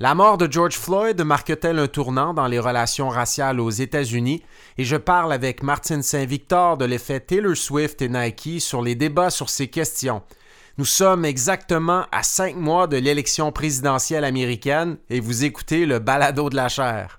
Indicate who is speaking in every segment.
Speaker 1: La mort de George Floyd marque-t-elle un tournant dans les relations raciales aux États-Unis? Et je parle avec Martin Saint-Victor de l'effet Taylor Swift et Nike sur les débats sur ces questions. Nous sommes exactement à cinq mois de l'élection présidentielle américaine et vous écoutez le balado de la chair.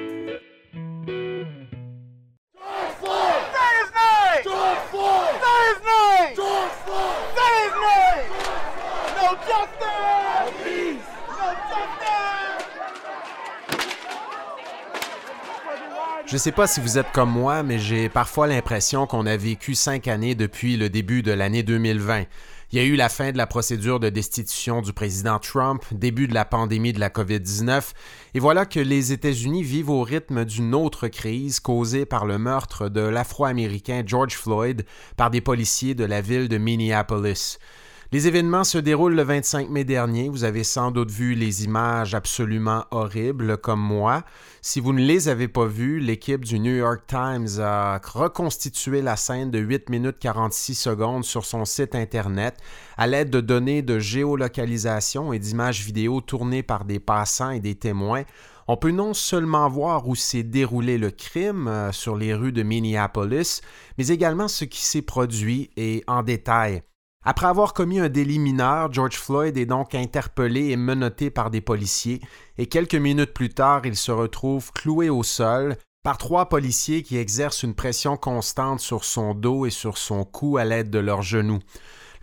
Speaker 1: Je ne sais pas si vous êtes comme moi, mais j'ai parfois l'impression qu'on a vécu cinq années depuis le début de l'année 2020. Il y a eu la fin de la procédure de destitution du président Trump, début de la pandémie de la COVID-19, et voilà que les États-Unis vivent au rythme d'une autre crise causée par le meurtre de l'Afro-Américain George Floyd par des policiers de la ville de Minneapolis. Les événements se déroulent le 25 mai dernier. Vous avez sans doute vu les images absolument horribles comme moi. Si vous ne les avez pas vues, l'équipe du New York Times a reconstitué la scène de 8 minutes 46 secondes sur son site Internet à l'aide de données de géolocalisation et d'images vidéo tournées par des passants et des témoins. On peut non seulement voir où s'est déroulé le crime euh, sur les rues de Minneapolis, mais également ce qui s'est produit et en détail. Après avoir commis un délit mineur, George Floyd est donc interpellé et menotté par des policiers, et quelques minutes plus tard, il se retrouve cloué au sol par trois policiers qui exercent une pression constante sur son dos et sur son cou à l'aide de leurs genoux.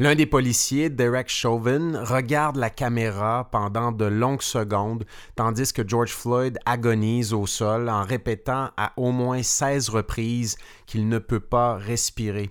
Speaker 1: L'un des policiers, Derek Chauvin, regarde la caméra pendant de longues secondes, tandis que George Floyd agonise au sol en répétant à au moins 16 reprises qu'il ne peut pas respirer.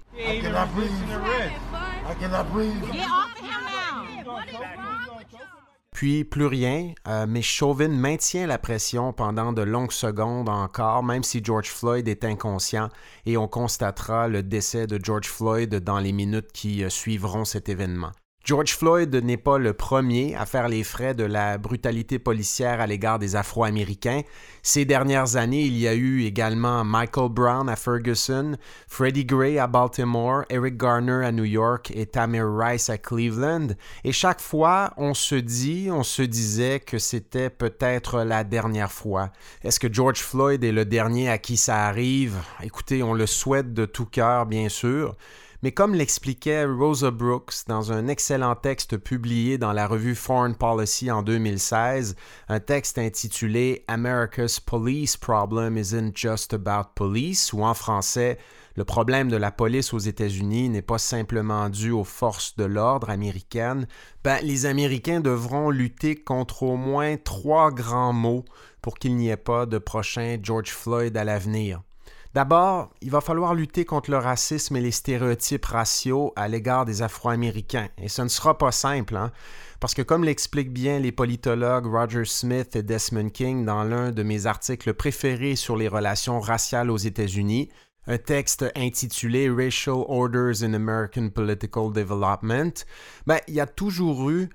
Speaker 1: Puis plus rien, euh, mais Chauvin maintient la pression pendant de longues secondes encore, même si George Floyd est inconscient, et on constatera le décès de George Floyd dans les minutes qui euh, suivront cet événement. George Floyd n'est pas le premier à faire les frais de la brutalité policière à l'égard des Afro-Américains. Ces dernières années, il y a eu également Michael Brown à Ferguson, Freddie Gray à Baltimore, Eric Garner à New York et Tamir Rice à Cleveland. Et chaque fois, on se dit, on se disait que c'était peut-être la dernière fois. Est-ce que George Floyd est le dernier à qui ça arrive? Écoutez, on le souhaite de tout cœur, bien sûr. Mais comme l'expliquait Rosa Brooks dans un excellent texte publié dans la revue Foreign Policy en 2016, un texte intitulé America's Police Problem Isn't Just About Police, ou en français, le problème de la police aux États-Unis n'est pas simplement dû aux forces de l'ordre américaines, ben, les Américains devront lutter contre au moins trois grands mots pour qu'il n'y ait pas de prochain George Floyd à l'avenir. D'abord, il va falloir lutter contre le racisme et les stéréotypes raciaux à l'égard des Afro-Américains. Et ce ne sera pas simple, hein, parce que comme l'expliquent bien les politologues Roger Smith et Desmond King dans l'un de mes articles préférés sur les relations raciales aux États-Unis, un texte intitulé Racial Orders in American Political Development, ben, il y a toujours eu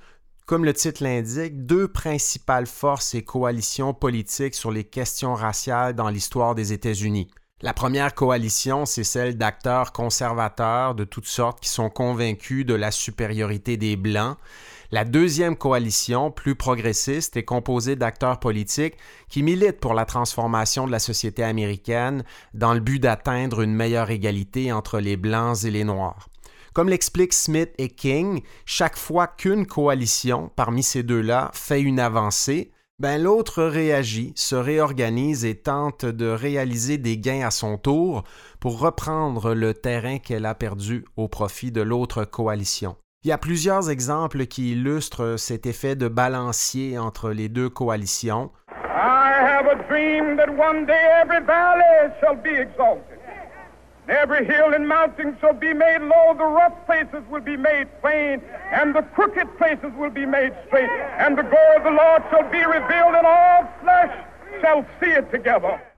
Speaker 1: comme le titre l'indique, deux principales forces et coalitions politiques sur les questions raciales dans l'histoire des États-Unis. La première coalition, c'est celle d'acteurs conservateurs de toutes sortes qui sont convaincus de la supériorité des Blancs. La deuxième coalition, plus progressiste, est composée d'acteurs politiques qui militent pour la transformation de la société américaine dans le but d'atteindre une meilleure égalité entre les Blancs et les Noirs. Comme l'expliquent Smith et King, chaque fois qu'une coalition parmi ces deux-là fait une avancée, ben l'autre réagit, se réorganise et tente de réaliser des gains à son tour pour reprendre le terrain qu'elle a perdu au profit de l'autre coalition. Il y a plusieurs exemples qui illustrent cet effet de balancier entre les deux coalitions. Every hill and mountain shall be made low, the rough places will be made plain, and the crooked places will be made straight, and the glory of the Lord shall be revealed, in all flesh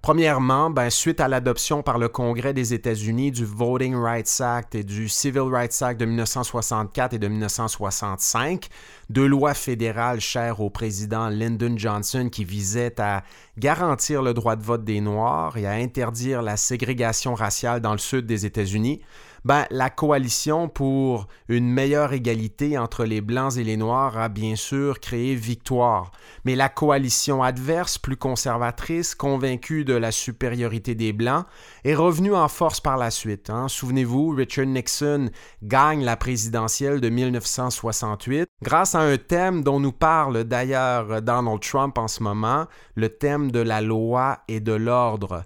Speaker 1: Premièrement, ben, suite à l'adoption par le Congrès des États-Unis du Voting Rights Act et du Civil Rights Act de 1964 et de 1965, deux lois fédérales chères au président Lyndon Johnson qui visaient à garantir le droit de vote des Noirs et à interdire la ségrégation raciale dans le sud des États-Unis, ben, la coalition pour une meilleure égalité entre les Blancs et les Noirs a bien sûr créé victoire. Mais la coalition adverse, plus conservatrice, convaincue de la supériorité des Blancs, est revenue en force par la suite. Hein. Souvenez-vous, Richard Nixon gagne la présidentielle de 1968 grâce à un thème dont nous parle d'ailleurs Donald Trump en ce moment, le thème de la loi et de l'ordre.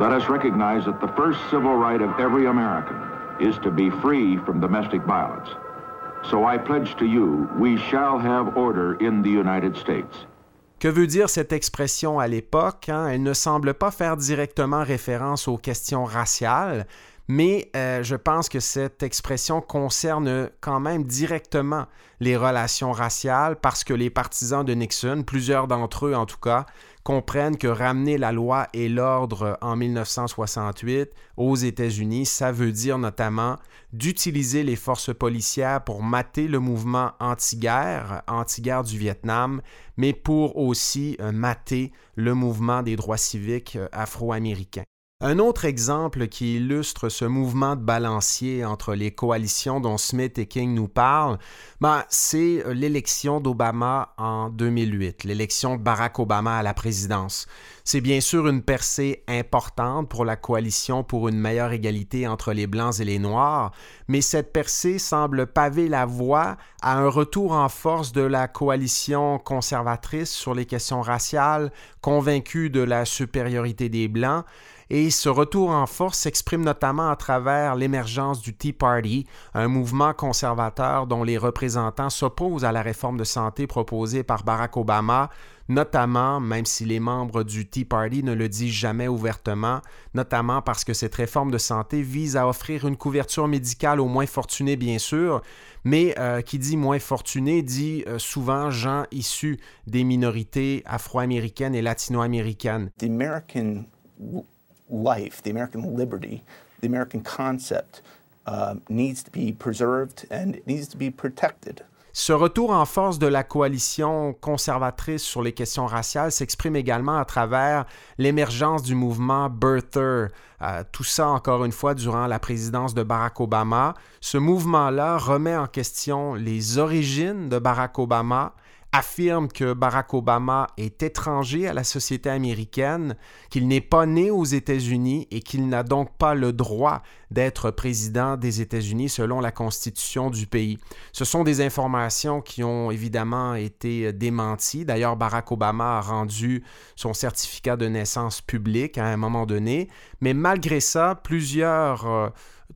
Speaker 1: Let us recognize that the first civil right of every American is to be free from domestic violence. So I pledge to you, we shall have order in the United States. Que veut dire cette expression à l'époque? Hein? Elle ne semble pas faire directement référence aux questions raciales, mais euh, je pense que cette expression concerne quand même directement les relations raciales parce que les partisans de Nixon, plusieurs d'entre eux en tout cas, comprennent que ramener la loi et l'ordre en 1968 aux États-Unis, ça veut dire notamment d'utiliser les forces policières pour mater le mouvement anti-guerre, anti-guerre du Vietnam, mais pour aussi euh, mater le mouvement des droits civiques euh, afro-américains. Un autre exemple qui illustre ce mouvement de balancier entre les coalitions dont Smith et King nous parlent, ben, c'est euh, l'élection d'Obama en 2008, l'élection de Barack Obama à la présidence. C'est bien sûr une percée importante pour la coalition pour une meilleure égalité entre les Blancs et les Noirs, mais cette percée semble paver la voie à un retour en force de la coalition conservatrice sur les questions raciales, convaincue de la supériorité des Blancs, et ce retour en force s'exprime notamment à travers l'émergence du Tea Party, un mouvement conservateur dont les représentants s'opposent à la réforme de santé proposée par Barack Obama, notamment, même si les membres du Tea Party ne le disent jamais ouvertement, notamment parce que cette réforme de santé vise à offrir une couverture médicale aux moins fortunés, bien sûr, mais euh, qui dit moins fortunés dit euh, souvent gens issus des minorités afro-américaines et latino-américaines life, the American liberty, the American concept needs to be preserved and it needs to be protected. Ce retour en force de la coalition conservatrice sur les questions raciales s'exprime également à travers l'émergence du mouvement Birther. Euh, tout ça, encore une fois, durant la présidence de Barack Obama. Ce mouvement-là remet en question les origines de Barack Obama, affirme que Barack Obama est étranger à la société américaine, qu'il n'est pas né aux États-Unis et qu'il n'a donc pas le droit d'être président des États-Unis selon la constitution du pays. Ce sont des informations qui ont évidemment été démenties. D'ailleurs, Barack Obama a rendu son certificat de naissance public à un moment donné, mais malgré ça, plusieurs euh,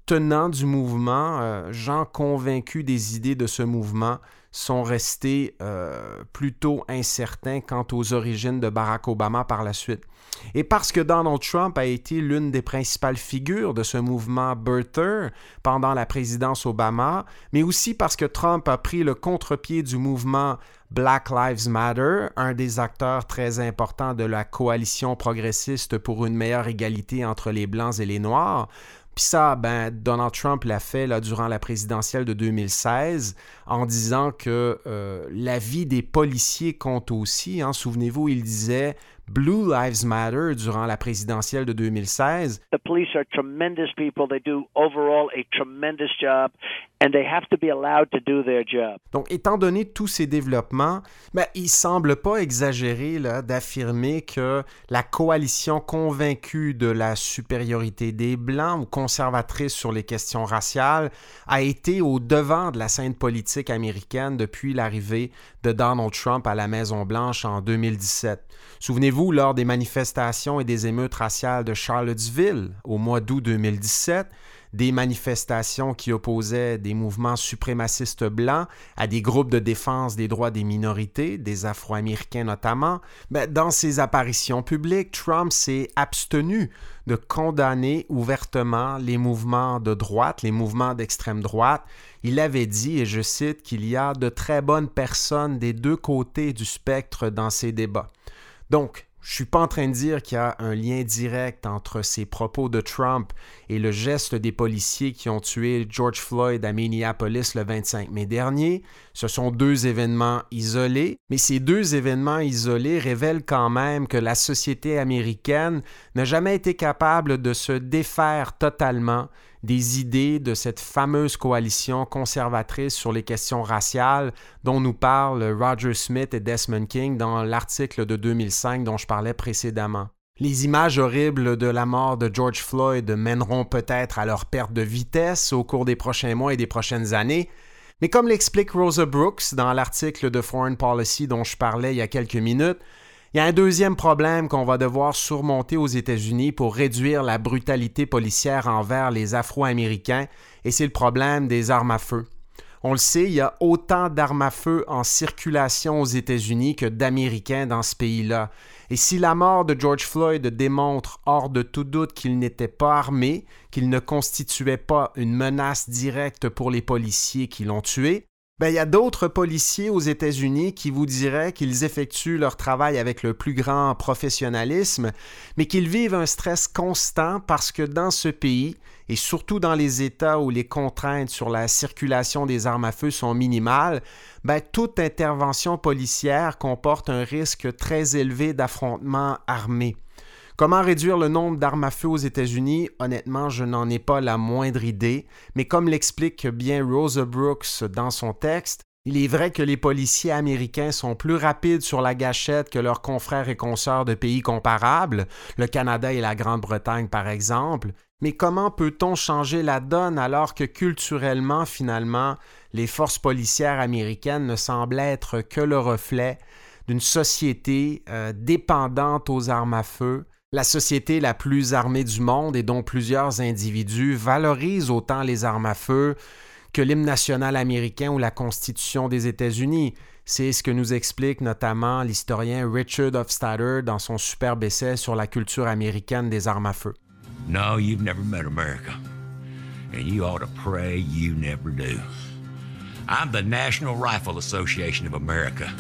Speaker 1: tenants du mouvement, euh, gens convaincus des idées de ce mouvement, sont restés euh, plutôt incertains quant aux origines de Barack Obama par la suite. Et parce que Donald Trump a été l'une des principales figures de ce mouvement birther pendant la présidence Obama, mais aussi parce que Trump a pris le contre-pied du mouvement Black Lives Matter, un des acteurs très importants de la coalition progressiste pour une meilleure égalité entre les Blancs et les Noirs, puis ça, ben, Donald Trump l'a fait là, durant la présidentielle de 2016 en disant que euh, la vie des policiers compte aussi. Hein. Souvenez-vous, il disait Blue Lives Matter durant la présidentielle de 2016. The police are tremendous people. They do overall a tremendous job and they have to be allowed to do their job. Donc, étant donné tous ces développements, ben, il semble pas exagéré d'affirmer que la coalition convaincue de la supériorité des Blancs ou conservatrice sur les questions raciales a été au devant de la scène politique américaine depuis l'arrivée de Donald Trump à la Maison-Blanche en 2017. Souvenez-vous, lors des manifestations et des émeutes raciales de Charlottesville au mois d'août 2017, des manifestations qui opposaient des mouvements suprémacistes blancs à des groupes de défense des droits des minorités, des Afro-Américains notamment, mais dans ses apparitions publiques, Trump s'est abstenu de condamner ouvertement les mouvements de droite, les mouvements d'extrême droite. Il avait dit, et je cite, qu'il y a de très bonnes personnes des deux côtés du spectre dans ces débats. Donc, Je suis pas en train de dire qu'il y a un lien direct entre ces propos de Trump et le geste des policiers qui ont tué George Floyd à Minneapolis le 25 mai dernier. Ce sont deux événements isolés, mais ces deux événements isolés révèlent quand même que la société américaine n'a jamais été capable de se défaire totalement des idées de cette fameuse coalition conservatrice sur les questions raciales dont nous parlent Roger Smith et Desmond King dans l'article de 2005 dont je parlais précédemment. Les images horribles de la mort de George Floyd mèneront peut-être à leur perte de vitesse au cours des prochains mois et des prochaines années, mais comme l'explique Rosa Brooks dans l'article de Foreign Policy dont je parlais il y a quelques minutes, il y a un deuxième problème qu'on va devoir surmonter aux États-Unis pour réduire la brutalité policière envers les Afro-Américains, et c'est le problème des armes à feu. On le sait, il y a autant d'armes à feu en circulation aux États-Unis que d'Américains dans ce pays-là. Et si la mort de George Floyd démontre hors de tout doute qu'il n'était pas armé, qu'il ne constituait pas une menace directe pour les policiers qui l'ont tué, ben, il y a d'autres policiers aux États-Unis qui vous diraient qu'ils effectuent leur travail avec le plus grand professionnalisme, mais qu'ils vivent un stress constant parce que dans ce pays, et surtout dans les États où les contraintes sur la circulation des armes à feu sont minimales, ben, toute intervention policière comporte un risque très élevé d'affrontement armé. Comment réduire le nombre d'armes à feu aux États-Unis? Honnêtement, je n'en ai pas la moindre idée, mais comme l'explique bien Rosa Brooks dans son texte, il est vrai que les policiers américains sont plus rapides sur la gâchette que leurs confrères et consoeurs de pays comparables, le Canada et la Grande-Bretagne par exemple, mais comment peut-on changer la donne alors que culturellement, finalement, les forces policières américaines ne semblent être que le reflet d'une société euh, dépendante aux armes à feu, la société la plus armée du monde et dont plusieurs individus valorisent autant les armes à feu que l'hymne national américain ou la Constitution des États-Unis. C'est ce que nous explique notamment l'historien Richard Hofstadter dans son superbe essai sur la culture américaine des armes à feu.
Speaker 2: No, you've never met America. And you ought to pray you never do. I'm the National Rifle Association of America,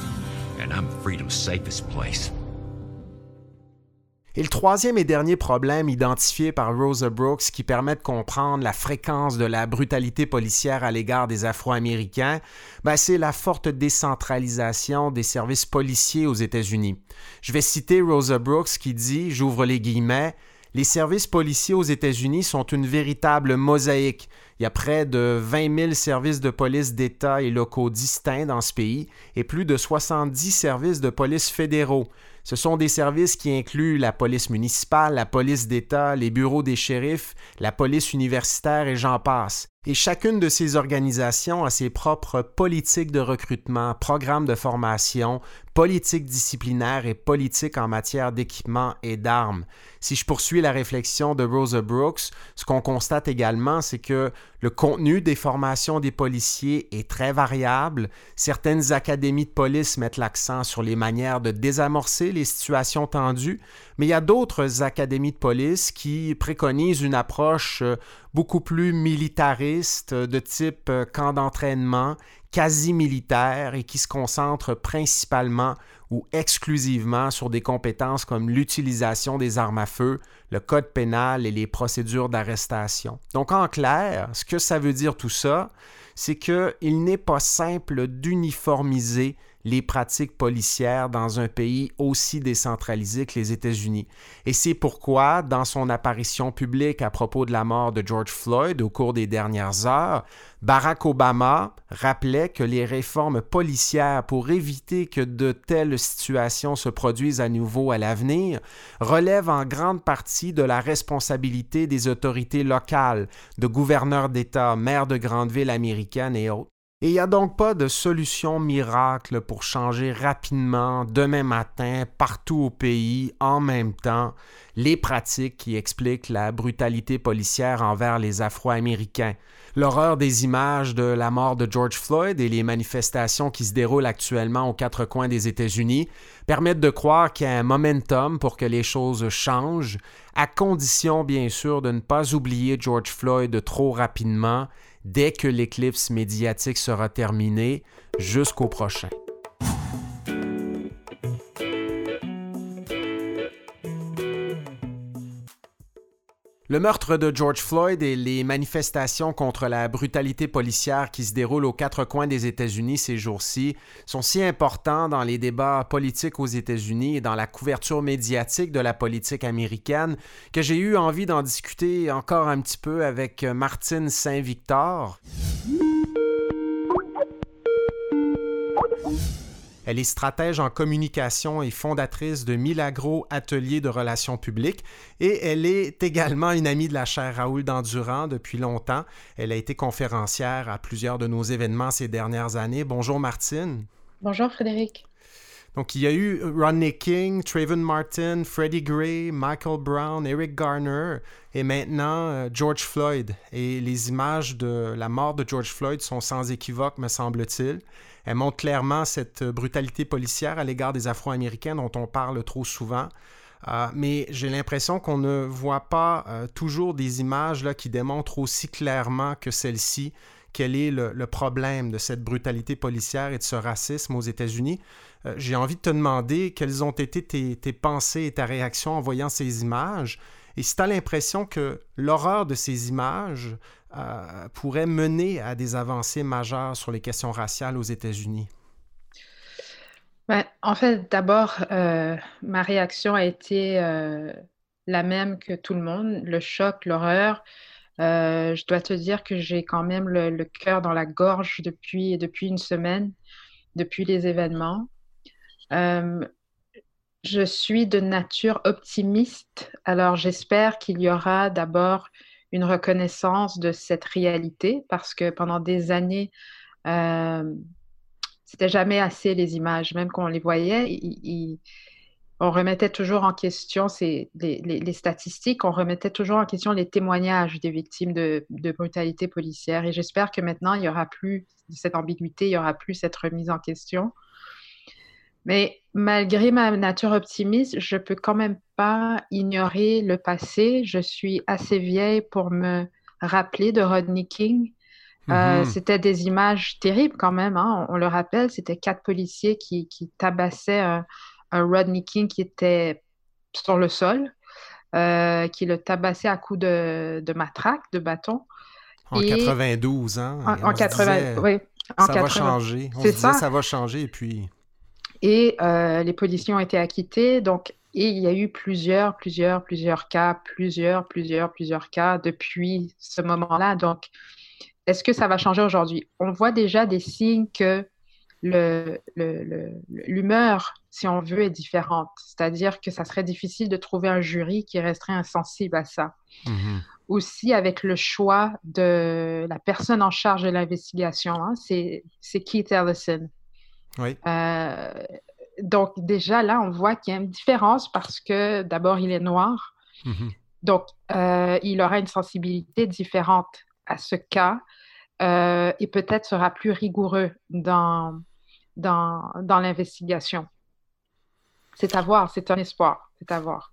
Speaker 2: and I'm freedom's safest place.
Speaker 1: Et le troisième et dernier problème identifié par Rosa Brooks qui permet de comprendre la fréquence de la brutalité policière à l'égard des Afro-Américains, ben, c'est la forte décentralisation des services policiers aux États-Unis. Je vais citer Rosa Brooks qui dit, j'ouvre les guillemets, les services policiers aux États-Unis sont une véritable mosaïque. Il y a près de 20 000 services de police d'État et locaux distincts dans ce pays et plus de 70 services de police fédéraux. Ce sont des services qui incluent la police municipale, la police d'État, les bureaux des shérifs, la police universitaire et j'en passe. Et chacune de ces organisations a ses propres politiques de recrutement, programmes de formation, politiques disciplinaires et politiques en matière d'équipement et d'armes. Si je poursuis la réflexion de Rosa Brooks, ce qu'on constate également, c'est que le contenu des formations des policiers est très variable. Certaines académies de police mettent l'accent sur les manières de désamorcer les situations tendues, mais il y a d'autres académies de police qui préconisent une approche euh, beaucoup plus militariste, euh, de type euh, camp d'entraînement, quasi militaire et qui se concentrent principalement ou exclusivement sur des compétences comme l'utilisation des armes à feu, le code pénal et les procédures d'arrestation. Donc en clair, ce que ça veut dire tout ça, c'est qu'il n'est pas simple d'uniformiser les pratiques policières dans un pays aussi décentralisé que les États-Unis. Et c'est pourquoi, dans son apparition publique à propos de la mort de George Floyd au cours des dernières heures, Barack Obama rappelait que les réformes policières pour éviter que de telles situations se produisent à nouveau à l'avenir relèvent en grande partie de la responsabilité des autorités locales, de gouverneurs d'État, maires de grandes villes américaines et autres. Et il n'y a donc pas de solution miracle pour changer rapidement, demain matin, partout au pays, en même temps, les pratiques qui expliquent la brutalité policière envers les Afro-Américains. L'horreur des images de la mort de George Floyd et les manifestations qui se déroulent actuellement aux quatre coins des États-Unis permettent de croire qu'il y a un momentum pour que les choses changent, à condition bien sûr de ne pas oublier George Floyd trop rapidement dès que l'éclipse médiatique sera terminée jusqu'au prochain. Le meurtre de George Floyd et les manifestations contre la brutalité policière qui se déroulent aux quatre coins des États-Unis ces jours-ci sont si importants dans les débats politiques aux États-Unis et dans la couverture médiatique de la politique américaine que j'ai eu envie d'en discuter encore un petit peu avec Martine Saint-Victor. Elle est stratège en communication et fondatrice de Milagro Atelier de relations publiques et elle est également une amie de la chaire Raoul Dandurand depuis longtemps. Elle a été conférencière à plusieurs de nos événements ces dernières années. Bonjour Martine.
Speaker 3: Bonjour Frédéric.
Speaker 1: Donc, il y a eu Rodney King, Trayvon Martin, Freddie Gray, Michael Brown, Eric Garner et maintenant euh, George Floyd. Et les images de la mort de George Floyd sont sans équivoque, me semble-t-il. Elle montre clairement cette brutalité policière à l'égard des Afro-Américains dont on parle trop souvent. Euh, mais j'ai l'impression qu'on ne voit pas euh, toujours des images là, qui démontrent aussi clairement que celle-ci quel est le, problème de cette brutalité policière et de ce racisme aux États-Unis. Euh, j'ai envie de te demander quelles ont été tes, pensées et ta réaction en voyant ces images. Et si tu as l'impression que l'horreur de ces images euh, pourrait mener à des avancées majeures sur les questions raciales aux États-Unis?
Speaker 3: Ben, en fait, d'abord, euh, ma réaction a été euh, la même que tout le monde, le choc, l'horreur. je dois te dire que j'ai quand même le, cœur dans la gorge depuis, depuis une semaine, depuis les événements. Je suis de nature optimiste, alors j'espère qu'il y aura d'abord une reconnaissance de cette réalité parce que pendant des années, euh, c'était jamais assez les images, même quand on les voyait, on remettait toujours en question les, statistiques, on remettait toujours en question les témoignages des victimes de, de brutalité policière. Et j'espère que maintenant, il n'y aura plus cette ambiguïté, il n'y aura plus cette remise en question. Mais malgré ma nature optimiste, je peux quand même pas ignorer le passé. Je suis assez vieille pour me rappeler de Rodney King. Euh, mhm. c'était des images terribles quand même. Hein. On, le rappelle, c'était quatre policiers qui, tabassaient un, Rodney King qui était sur le sol, euh, qui le tabassait à coups de, matraque, de bâton.
Speaker 1: En 92, hein?
Speaker 3: En, 80, oui.
Speaker 1: ça va changer. On se disait, ça va changer et puis...
Speaker 3: Et euh, les policiers ont été acquittés. Donc, et il y a eu plusieurs, plusieurs, plusieurs cas, plusieurs, plusieurs, plusieurs cas depuis ce moment-là. Donc, est-ce que ça va changer aujourd'hui? On voit déjà des signes que l'humeur, le, si on veut, est différente. C'est-à-dire que ça serait difficile de trouver un jury qui resterait insensible à ça. Mm-hmm. Aussi, avec le choix de la personne en charge de l'investigation, hein, c'est Keith Ellison. Euh, donc déjà là, on voit qu'il y a une différence parce que d'abord, il est noir. Mhm. Donc, euh, il aura une sensibilité différente à ce cas euh, et peut-être sera plus rigoureux dans, dans, dans l'investigation. C'est à voir, c'est un espoir, c'est à voir.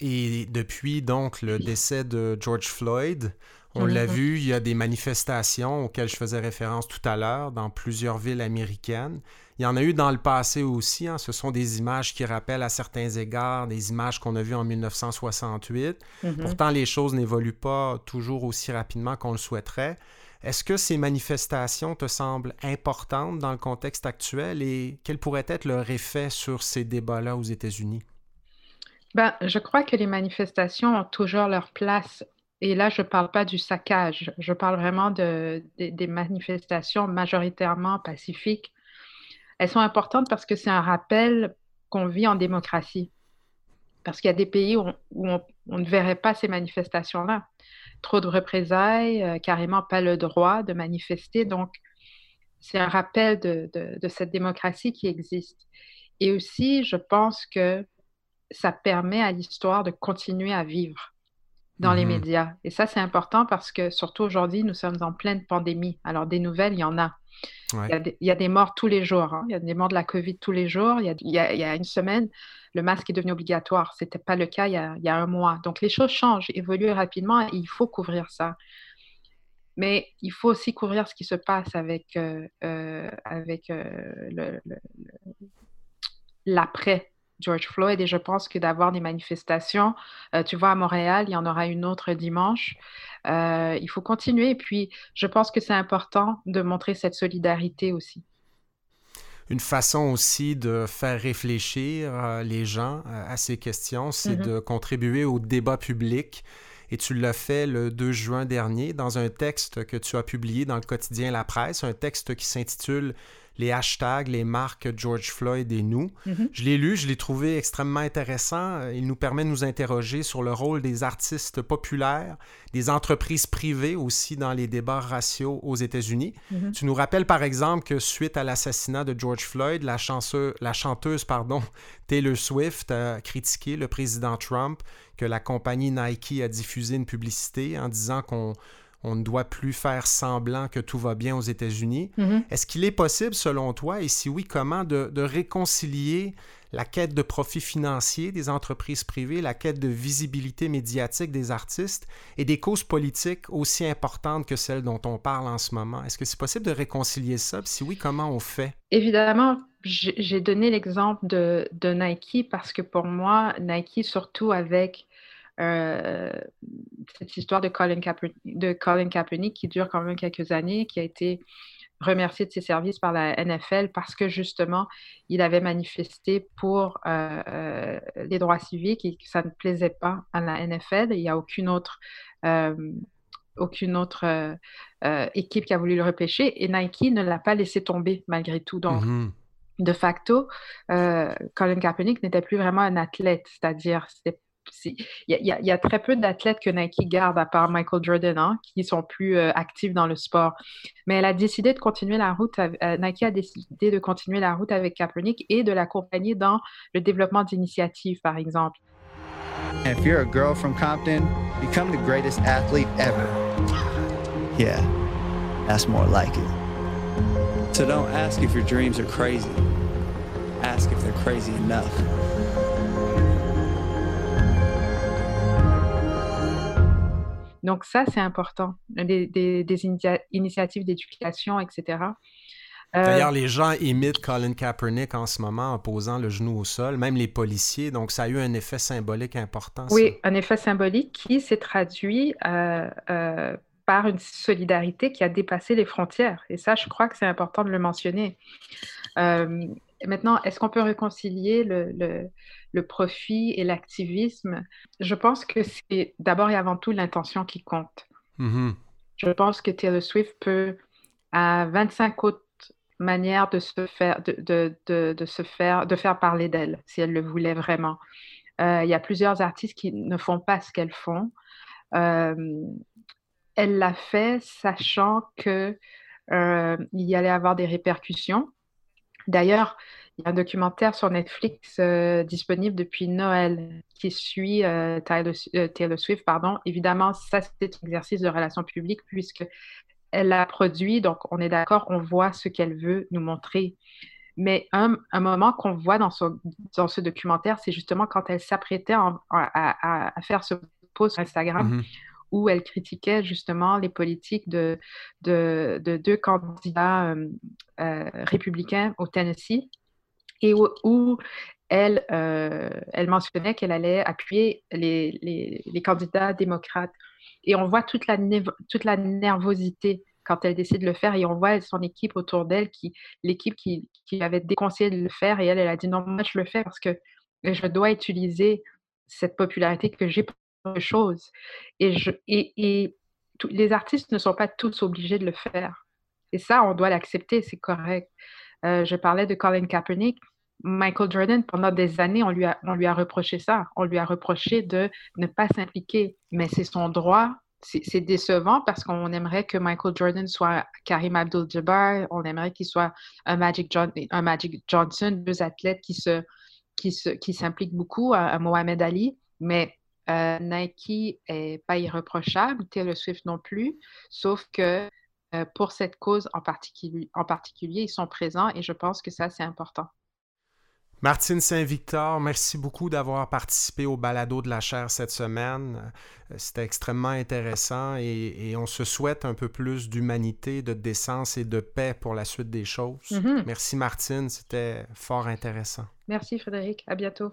Speaker 1: Et depuis donc le décès de George Floyd, on l'a mhm. vu, il y a des manifestations auxquelles je faisais référence tout à l'heure dans plusieurs villes américaines. Il y en a eu dans le passé aussi. Hein. Ce sont des images qui rappellent à certains égards des images qu'on a vues en 1968. Mhm. Pourtant, les choses n'évoluent pas toujours aussi rapidement qu'on le souhaiterait. Est-ce que ces manifestations te semblent importantes dans le contexte actuel et quel pourrait être leur effet sur ces débats-là aux États-Unis?
Speaker 3: Ben, je crois que les manifestations ont toujours leur place et là, je ne parle pas du saccage, je parle vraiment de, des manifestations majoritairement pacifiques. Elles sont importantes parce que c'est un rappel qu'on vit en démocratie. Parce qu'il y a des pays où, on, ne verrait pas ces manifestations-là. Trop de représailles, euh, carrément pas le droit de manifester. Donc, c'est un rappel de, de cette démocratie qui existe. Et aussi, je pense que ça permet à l'histoire de continuer à vivre dans les mhm. médias. Et ça, c'est important parce que surtout aujourd'hui, nous sommes en pleine pandémie. Alors, des nouvelles, il y en a. Il, y a des, morts tous les jours. Hein. Il y a des morts de la COVID tous les jours. Il y a, une semaine, le masque est devenu obligatoire. Ce n'était pas le cas il y, a, un mois. Donc, les choses changent, évoluent rapidement et il faut couvrir ça. Mais il faut aussi couvrir ce qui se passe avec, euh, euh, avec euh, l'après George Floyd et je pense que d'avoir des manifestations, euh, tu vois, à Montréal, il y en aura une autre dimanche. Euh, il faut continuer et puis je pense que c'est important de montrer cette solidarité aussi.
Speaker 1: Une façon aussi de faire réfléchir euh, les gens à ces questions, c'est mm-hmm. de contribuer au débat public et tu l'as fait le 2 juin dernier dans un texte que tu as publié dans le quotidien La Presse, un texte qui s'intitule les hashtags, les marques George Floyd et nous. Mm-hmm. Je l'ai lu, je l'ai trouvé extrêmement intéressant. Il nous permet de nous interroger sur le rôle des artistes populaires, des entreprises privées aussi dans les débats raciaux aux États-Unis. Mm-hmm. Tu nous rappelles par exemple que suite à l'assassinat de George Floyd, la, la chanteuse pardon, Taylor Swift a critiqué le président Trump, que la compagnie Nike a diffusé une publicité en disant qu'on on ne doit plus faire semblant que tout va bien aux États-Unis. Mm-hmm. Est-ce qu'il est possible, selon toi, et si oui, comment, de, réconcilier la quête de profit financier des entreprises privées, la quête de visibilité médiatique des artistes et des causes politiques aussi importantes que celles dont on parle en ce moment? Est-ce que c'est possible de réconcilier ça? si oui, comment on fait?
Speaker 3: Évidemment, j'ai donné l'exemple de, de, Nike parce que pour moi, Nike, surtout avec euh, cette histoire de Colin, de Colin Kaepernick qui dure quand même quelques années, qui a été remercié de ses services par la NFL parce que justement, il avait manifesté pour euh, euh, les droits civiques et que ça ne plaisait pas à la NFL. Il n'y a aucune autre, aucune autre équipe qui a voulu le repêcher et Nike ne l'a pas laissé tomber malgré tout. Donc, mm-hmm. de facto, Colin Kaepernick n'était plus vraiment un athlète, c'est-à-dire c'était il y, a très peu d'athlètes que Nike garde, à part Michael Jordan, hein, qui sont plus euh, actifs dans le sport. Mais elle a décidé de continuer la route, euh, Nike a décidé de continuer la route avec Kaepernick et de l'accompagner dans le développement d'initiatives, par exemple. If you're a girl from Compton, become the greatest athlete ever. Yeah, that's more like it. So don't ask if your dreams are crazy. Ask if they're crazy enough. Donc ça, c'est important, des, des, initiatives d'éducation, etc.
Speaker 1: Euh, D'ailleurs, les gens imitent Colin Kaepernick en ce moment en posant le genou au sol, même les policiers. Donc, ça a eu un effet symbolique important.
Speaker 3: Oui, un effet symbolique qui s'est traduit euh, euh, par une solidarité qui a dépassé les frontières. Et ça, je crois que c'est important de le mentionner. Maintenant, est-ce qu'on peut réconcilier le, le profit et l'activisme, je pense que c'est d'abord et avant tout l'intention qui compte. Mm-hmm. Je pense que Taylor Swift peut, à 25 autres manières de se faire, de, de, se faire, de faire parler d'elle, si elle le voulait vraiment. Euh, il y a plusieurs artistes qui ne font pas ce qu'elles font. Euh, elle l'a fait sachant que euh, il y allait avoir des répercussions. D'ailleurs, il y a un documentaire sur Netflix euh, disponible depuis Noël qui suit euh, euh, Taylor, Swift. Pardon. Évidemment, ça, c'est un exercice de relations publiques puisque elle l'a produit, donc on est d'accord, on voit ce qu'elle veut nous montrer. Mais un, moment qu'on voit dans, ce documentaire, c'est justement quand elle s'apprêtait à, faire ce post sur Instagram. Mm-hmm. Où elle critiquait justement les politiques de, de, deux candidats républicains au Tennessee et où, elle, euh, elle mentionnait qu'elle allait appuyer les, candidats démocrates. Et on voit toute la, nervosité quand elle décide de le faire et on voit son équipe autour d'elle, qui, l'équipe qui, avait déconseillé de le faire et elle, elle a dit non, moi je le fais parce que je dois utiliser cette popularité que j'ai pour chose. Et, et, les artistes ne sont pas tous obligés de le faire. Et ça, on doit l'accepter, c'est correct. Euh, je parlais de Colin Kaepernick. Michael Jordan, pendant des années, on lui, a, on lui a reproché ça. On lui a reproché de ne pas s'impliquer. Mais c'est son droit. C'est décevant parce qu'on aimerait que Michael Jordan soit Karim Abdul-Jabbar, on aimerait qu'il soit un Magic, un Johnson, deux athlètes qui se qui qui s'impliquent beaucoup, à, Mohamed Ali. Mais euh, Nike est pas irréprochable, Taylor Swift non plus, sauf que euh, pour cette cause en particulier, en particulier, ils sont présents et je pense que ça, c'est important.
Speaker 1: Martine Saint-Victor, merci beaucoup d'avoir participé au balado de la chaire cette semaine. Euh, c'était extrêmement intéressant et, on se souhaite un peu plus d'humanité, de décence et de paix pour la suite des choses. Mm-hmm. Merci Martine, c'était fort intéressant.
Speaker 3: Merci Frédéric, à bientôt.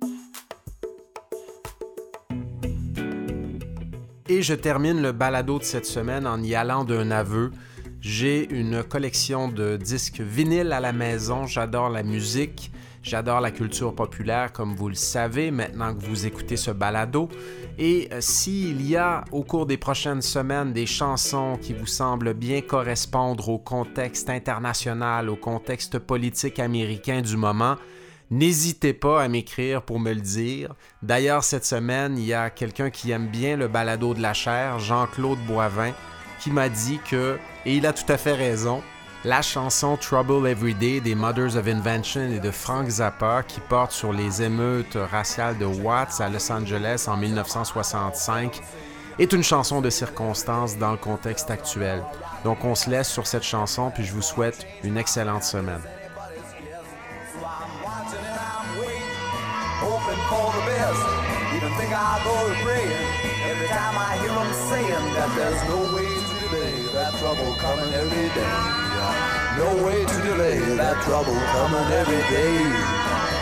Speaker 1: Et je termine le balado de cette semaine en y allant d'un aveu. J'ai une collection de disques vinyles à la maison. J'adore la musique. J'adore la culture populaire, comme vous le savez, maintenant que vous écoutez ce balado. Et euh, s'il y a au cours des prochaines semaines des chansons qui vous semblent bien correspondre au contexte international, au contexte politique américain du moment, N'hésitez pas à m'écrire pour me le dire. D'ailleurs, cette semaine, il y a quelqu'un qui aime bien le balado de la chair, Jean-Claude Boivin, qui m'a dit que, et il a tout à fait raison, la chanson Trouble Every Day des Mothers of Invention et de Frank Zappa, qui porte sur les émeutes raciales de Watts à Los Angeles en 1965, est une chanson de circonstance dans le contexte actuel. Donc on se laisse sur cette chanson, puis je vous souhaite une excellente semaine. I go to praying every time I hear them saying that there's no way to delay that trouble coming every day. No way to delay that trouble coming every day.